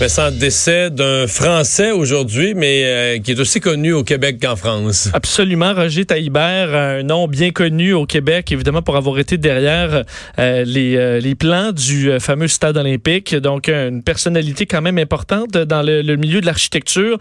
Vincent, décès d'un Français aujourd'hui, mais euh, qui est aussi connu au Québec qu'en France. Absolument. Roger Taillibert, un nom bien connu au Québec, évidemment, pour avoir été derrière euh, les, euh, les plans du fameux stade olympique. Donc, une personnalité quand même importante dans le, le milieu de l'architecture.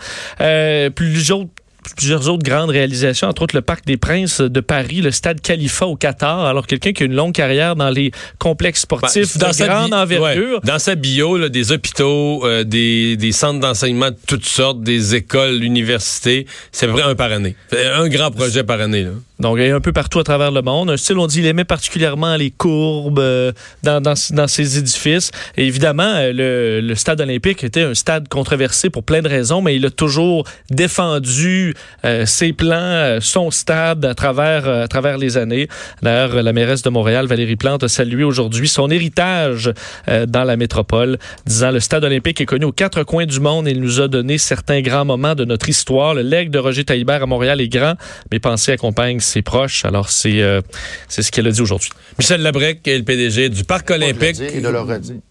plusieurs plusieurs autres grandes réalisations, entre autres le Parc des Princes de Paris, le Stade Khalifa au Qatar. Alors, quelqu'un qui a une longue carrière dans les complexes sportifs ben, de grande envergure. Dans sa bio, là, des hôpitaux, euh, des, des, centres d'enseignement de toutes sortes, des écoles, universités, c'est vrai un par année. Un grand projet par année. Là. Donc, il est un peu partout à travers le monde. Un style, on dit, il aimait particulièrement les courbes euh, dans, dans, dans, ses édifices. Et évidemment, euh, le, le, stade olympique était un stade controversé pour plein de raisons, mais il a toujours défendu euh, ses plans, son stade à travers, à travers les années. D'ailleurs, la mairesse de Montréal, Valérie Plante, a salué aujourd'hui son héritage dans la métropole, disant le stade olympique est connu aux quatre coins du monde et il nous a donné certains grands moments de notre histoire. Le legs de Roger Taillibert à Montréal est grand, mais pensez accompagne ses proches. Alors, c'est euh, c'est ce qu'elle a dit aujourd'hui. Michel Labrec, le PDG du Parc olympique.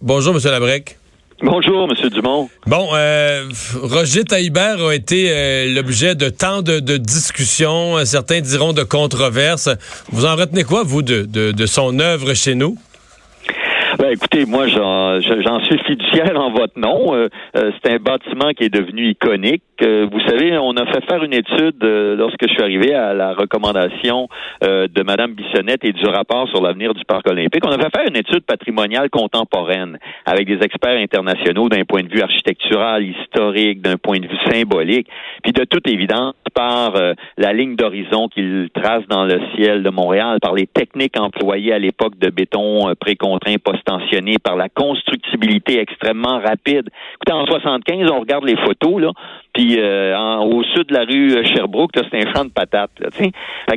Bonjour, M. Labrec. Bonjour, M. Dumont. Bon, euh, Roger Taillibert a été euh, l'objet de tant de, discussions, certains diront de controverses. Vous en retenez quoi, vous, de, de son œuvre chez nous? Ben, écoutez, moi, j'en suis fiduciaire en votre nom. Euh, euh, c'est un bâtiment qui est devenu iconique. Euh, vous savez, on a fait faire une étude lorsque je suis arrivé à la recommandation de Mme Bissonnette et du rapport sur l'avenir du parc olympique. On a fait faire une étude patrimoniale contemporaine avec des experts internationaux d'un point de vue architectural, historique, d'un point de vue symbolique, puis de toute évidence par la ligne d'horizon qu'il trace dans le ciel de Montréal, par les techniques employées à l'époque de béton précontraint post par la constructibilité extrêmement rapide. Écoutez, en 75, on regarde les photos, là, puis euh, au sud de la rue Sherbrooke, c'est un champ de patates. Là,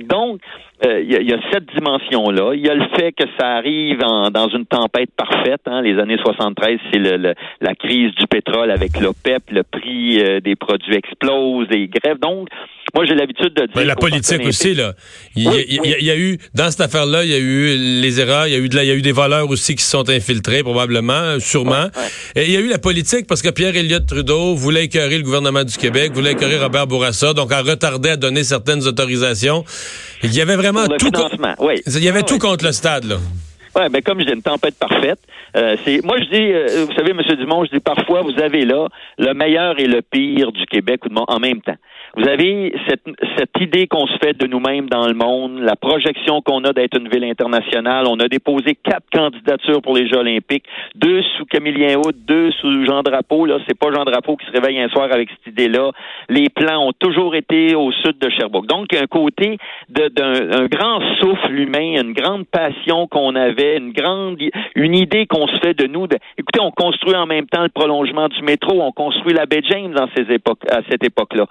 donc, euh, il y, a cette dimension-là. Il y a le fait que ça arrive dans une tempête parfaite. Hein. Les années 73, c'est le, la crise du pétrole avec l'OPEP, le prix euh, des produits explose, des grèves. Donc, moi, j'ai l'habitude de dire. Mais la politique aussi, là. Il, y a, eu, dans cette affaire-là, il y a eu les erreurs, il y a eu, de il y a eu des voleurs aussi qui se sont infiltrés, probablement, sûrement. Et il y a eu la politique parce que Pierre Elliott Trudeau voulait écœurer le gouvernement du Québec, voulait écœurer Robert Bourassa, donc a retardé à donner certaines autorisations. Il y avait vraiment tout. Il y avait tout contre le stade, là. Ouais, ben comme je dis, une tempête parfaite. Euh, c'est moi je dis, euh, vous savez, Monsieur Dumont, je dis parfois vous avez là le meilleur et le pire du Québec en même temps. Vous avez cette, cette idée qu'on se fait de nous-mêmes dans le monde, la projection qu'on a d'être une ville internationale. On a déposé quatre candidatures pour les Jeux olympiques, deux sous Camillien Houd, deux sous Jean Drapeau. Là, c'est pas Jean Drapeau qui se réveille un soir avec cette idée-là. Les plans ont toujours été au sud de Sherbrooke. Donc, un côté d'un grand souffle humain, une grande passion qu'on avait, une grande, une idée qu'on se fait de nous. De, écoutez, on construit en même temps le prolongement du métro, on construit la baie James dans ces époques, à cette époque-là.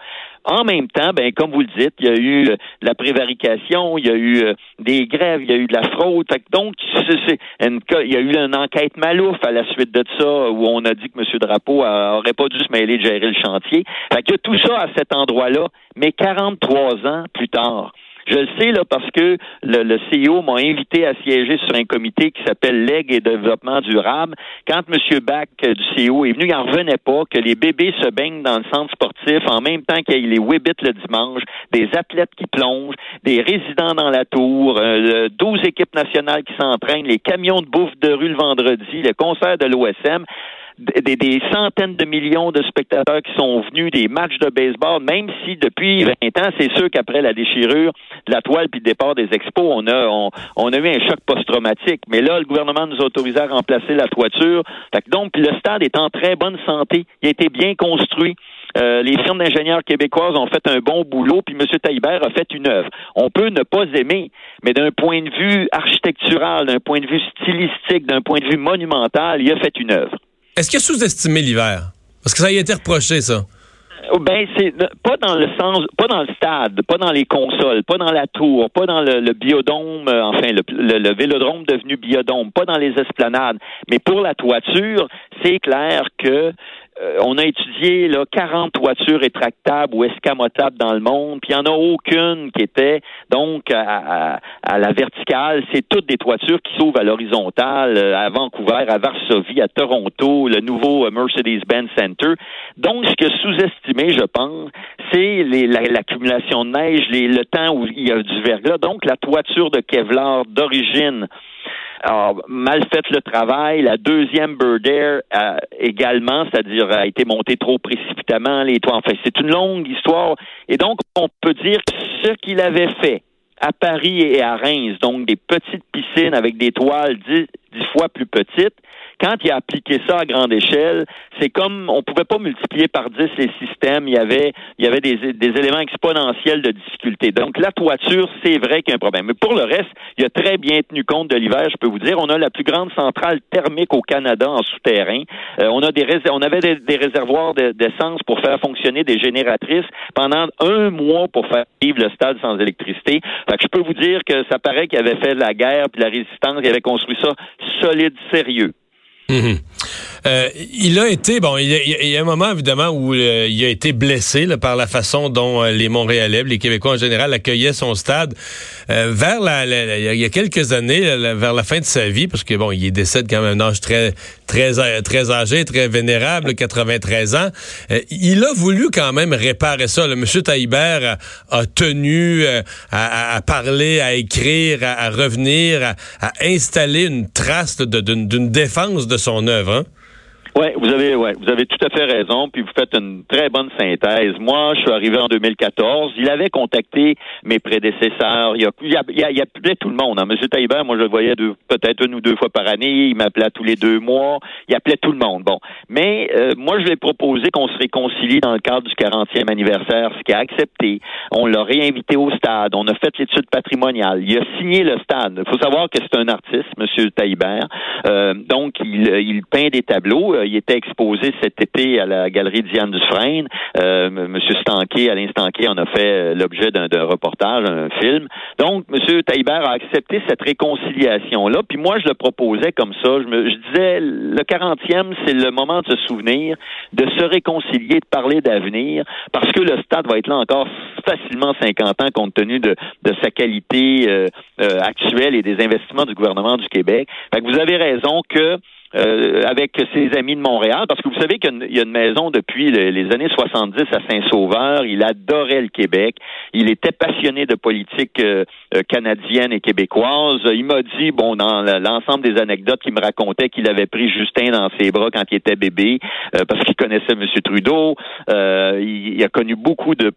En même temps, ben comme vous le dites, il y a eu euh, la prévarication, il y a eu euh, des grèves, il y a eu de la fraude. donc, il y a eu une enquête malouf à la suite de ça où on a dit que M. Drapeau aurait pas dû se mêler de gérer le chantier. Fait qu'il y a tout ça à cet endroit-là, mais 43 ans plus tard. Je le sais là parce que le, CEO m'a invité à siéger sur un comité qui s'appelle Leg et développement durable. Quand M. Bach euh, du CEO est venu, il n'en revenait pas que les bébés se baignent dans le centre sportif en même temps qu'il y a les Wibbits le dimanche, des athlètes qui plongent, des résidents dans la tour, euh, 12 équipes nationales qui s'entraînent, les camions de bouffe de rue le vendredi, le concert de l'OSM des, centaines de millions de spectateurs qui sont venus, des matchs de baseball, même si depuis 20 ans, c'est sûr qu'après la déchirure de la toile puis le départ des expos, on a, on, a eu un choc post-traumatique. Mais là, le gouvernement nous a autorisé à remplacer la toiture. donc, le stade est en très bonne santé. Il a été bien construit. Euh, les firmes d'ingénieurs québécoises ont fait un bon boulot, puis M. Taillibert a fait une œuvre. On peut ne pas aimer, mais d'un point de vue architectural, d'un point de vue stylistique, d'un point de vue monumental, il a fait une œuvre. Est-ce qu'il a sous-estimé l'hiver? Parce que ça a été reproché, ça. Oh, ben c'est pas dans le sens, pas dans le stade, pas dans les consoles, pas dans la tour, pas dans le, biodôme, euh, enfin le, le, vélodrome devenu biodôme, pas dans les esplanades, mais pour la toiture, c'est clair que euh, on a étudié là, 40 toitures rétractables ou escamotables dans le monde, puis il n'y en a aucune qui était donc à, la verticale. C'est toutes des toitures qui s'ouvrent à l'horizontale, euh, à Vancouver, à Varsovie, à Toronto, le nouveau euh, Mercedes-Benz Center. Donc, ce que sous-estimé, je pense, c'est l'accumulation de neige, le temps où il y a du verglas. Donc, la toiture de Kevlar d'origine alors, mal fait le travail. La deuxième Bird Air également, c'est-à-dire a été montée trop précipitamment. Les toits, enfin, c'est une longue histoire. Et donc, on peut dire que ce qu'il avait fait à Paris et à Reims, donc des petites piscines avec des toiles dix fois plus petites, quand il a appliqué ça à grande échelle, c'est comme on pouvait pas multiplier par 10 les systèmes. Il y avait, il y avait des, éléments exponentiels de difficulté. Donc la toiture, c'est vrai qu'il y a un problème. Mais pour le reste, il a très bien tenu compte de l'hiver. Je peux vous dire, on a la plus grande centrale thermique au Canada en souterrain. Euh, on a des on avait des, réservoirs d'essence pour faire fonctionner des génératrices pendant un mois pour faire vivre le stade sans électricité. Fait que je peux vous dire que ça paraît qu'il avait fait la guerre puis la résistance, il avait construit ça solide, sérieux. Mm-hmm. Euh, il a été, bon, il y a, un moment évidemment où euh, il a été blessé par la façon dont euh, les Montréalais, les Québécois en général, accueillaient son stade vers la, il y a quelques années, vers la fin de sa vie, parce que bon, il décède quand même à un âge très, très, très âgé, très vénérable, 93 ans. il a voulu quand même réparer ça. Le Monsieur Taïbert a, tenu à, parler, à écrire, à, revenir, à, installer une trace d'une défense de son œuvre. Hein? Oui, vous avez ouais, vous avez tout à fait raison, puis vous faites une très bonne synthèse. Moi, je suis arrivé en 2014. Il avait contacté mes prédécesseurs. Il, a, il, a, il, appelait tout le monde. Hein. Monsieur Taïber, moi, je le voyais peut-être une ou deux fois par année. Il m'appelait tous les deux mois. Il appelait tout le monde. Bon, mais euh, moi, je lui ai proposé qu'on se réconcilie dans le cadre du 40e anniversaire, ce qui a accepté. On l'a réinvité au stade. On a fait l'étude patrimoniale. Il a signé le stade. Il faut savoir que c'est un artiste, Monsieur Taïbert. Euh, donc, il, il peint des tableaux il était exposé cet été à la galerie Diane Dufresne. Euh, Monsieur Stanquet, Alain Stanquet, en a fait euh, l'objet d'un reportage, un film. Donc, Monsieur Taïbert a accepté cette réconciliation-là. Puis moi, je le proposais comme ça. Je, me, je disais, le 40e, c'est le moment de se souvenir, de se réconcilier, de parler d'avenir, parce que le stade va être là encore facilement 50 ans compte tenu de, de sa qualité euh, euh, actuelle et des investissements du gouvernement du Québec. Fait que vous avez raison que euh, avec ses amis de Montréal, parce que vous savez qu'il y a une maison depuis les années 70 à Saint-Sauveur. Il adorait le Québec. Il était passionné de politique euh, euh, canadienne et québécoise. Il m'a dit, bon, dans l'ensemble des anecdotes qu'il me racontait, qu'il avait pris Justin dans ses bras quand il était bébé, parce qu'il connaissait M. Trudeau. il, a connu beaucoup de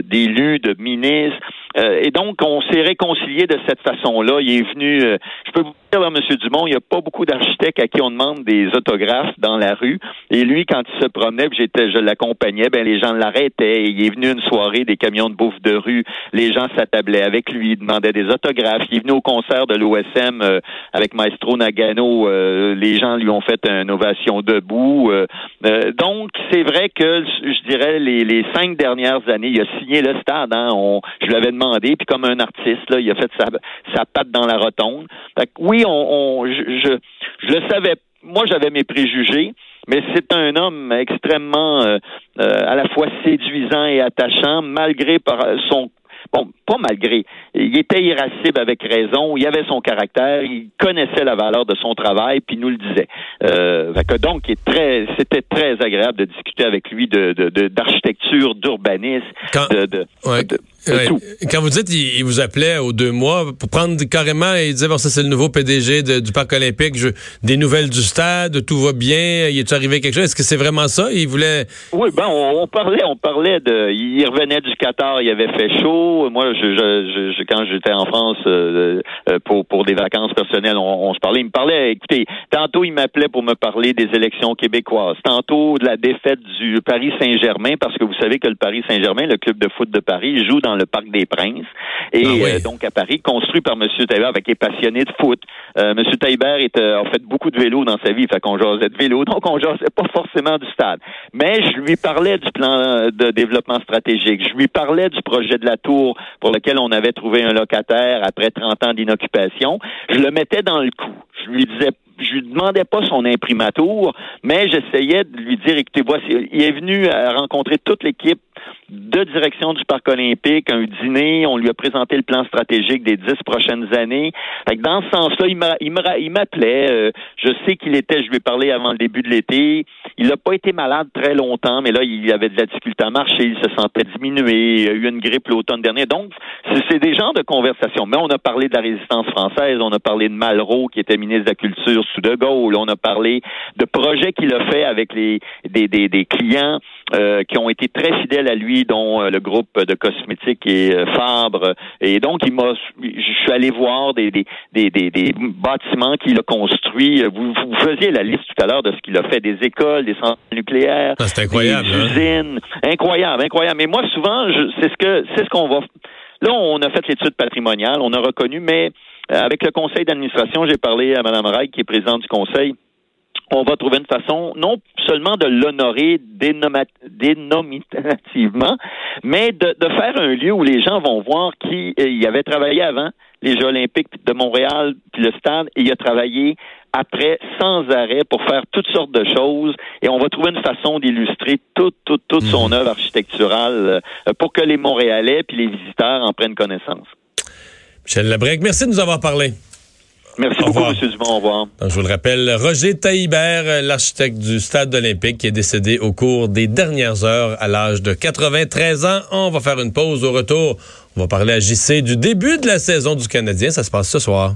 d'élus, de, de ministres. et donc, on s'est réconcilié de cette façon-là. Il est venu, je peux vous dire, M. Dumont, il n'y a pas beaucoup d'architectes à qui on demande des autographes dans la rue. Et lui, quand il se promenait, j'étais, je l'accompagnais, ben les gens l'arrêtaient. Il est venu une soirée des camions de bouffe de rue. Les gens s'attablaient avec lui, demandaient des autographes. Il est venu au concert de l'OSM euh, avec Maestro Nagano. Euh, les gens lui ont fait une ovation debout. Euh, donc, c'est vrai que je dirais les, les cinq dernières années, il a signé le stade. Hein, on, je lui avais demandé, puis comme un artiste, là, il a fait sa, sa patte dans la rotonde. oui, on, on je, je, je le savais moi, j'avais mes préjugés, mais c'est un homme extrêmement euh, euh, à la fois séduisant et attachant, malgré par son bon, pas malgré, il était irascible avec raison, il avait son caractère, il connaissait la valeur de son travail, puis nous le disait. Euh, donc, c'était très agréable de discuter avec lui de d'architecture, d'urbanisme, de, de, quand vous dites il, vous appelait aux deux mois pour prendre carrément et il disait bon ça c'est le nouveau PDG du parc olympique, je, des nouvelles du stade, tout va bien, il est arrivé quelque chose? Est-ce que c'est vraiment ça? Il voulait Oui, ben on, parlait, on parlait de, il revenait du Qatar, il avait fait chaud. Moi, je, je, quand j'étais en France euh, euh, pour pour des vacances personnelles, on, se parlait. Il me parlait. Écoutez, tantôt il m'appelait pour me parler des élections québécoises, tantôt de la défaite du Paris Saint-Germain parce que vous savez que le Paris Saint-Germain, le club de foot de Paris, joue dans dans le Parc des Princes, et Ah oui. euh, donc à Paris, construit par M. Taillibert avec des passionnés de foot. Euh, M. Taillibert est, euh, a fait beaucoup de vélo dans sa vie, fait qu'on jasait de vélo, donc on jasait pas forcément du stade. Mais je lui parlais du plan de développement stratégique, je lui parlais du projet de la tour pour lequel on avait trouvé un locataire après 30 ans d'inoccupation. Je le mettais dans le coup. Je lui disais je lui demandais pas son imprimatur, mais j'essayais de lui dire, écoutez, voici, il est venu à rencontrer toute l'équipe de direction du Parc olympique, un dîner, on lui a présenté le plan stratégique des dix prochaines années. Fait que dans ce sens-là, il m'a- il m'a- il m'appelait. euh, je sais qu'il était, je lui ai parlé avant le début de l'été. Il n'a pas été malade très longtemps, mais là, il avait de la difficulté à marcher, il se sentait diminué, il a eu une grippe l'automne dernier. Donc, c'est c'est des genres de conversations. Mais on a parlé de la résistance française, on a parlé de Malraux, qui était ministre de la Culture sous De Gaulle, on a parlé de projets qu'il a fait avec les des, des, des clients euh, qui ont été très fidèles à lui, dont euh, le groupe de cosmétiques et euh, Fabre. Et donc, il m'a, je suis allé voir des, des, des, des, des bâtiments qu'il a construits. Vous, vous faisiez la liste tout à l'heure de ce qu'il a fait, des écoles, des centres nucléaires, Ah, c'est incroyable, des hein? usines. Incroyable, incroyable. Mais moi, souvent, je, c'est ce que c'est ce qu'on va. Là, on a fait l'étude patrimoniale, on a reconnu, mais euh, avec le conseil d'administration, j'ai parlé à Mme Reich, qui est présidente du conseil on va trouver une façon non seulement de l'honorer dénominativement, mais de, de faire un lieu où les gens vont voir qui euh, y avait travaillé avant, les Jeux olympiques de Montréal, puis le stade, et il a travaillé après sans arrêt pour faire toutes sortes de choses et on va trouver une façon d'illustrer toute, toute, toute son œuvre architecturale euh, pour que les Montréalais puis les visiteurs en prennent connaissance. Michel Labrec, merci de nous avoir parlé. Merci Au beaucoup, revoir. M. Dumont. Au revoir. Donc, je vous le rappelle, Roger Taillibert, l'architecte du Stade olympique, qui est décédé au cours des dernières heures à l'âge de 93 ans. On va faire une pause au retour. On va parler à JC du début de la saison du Canadien. Ça se passe ce soir.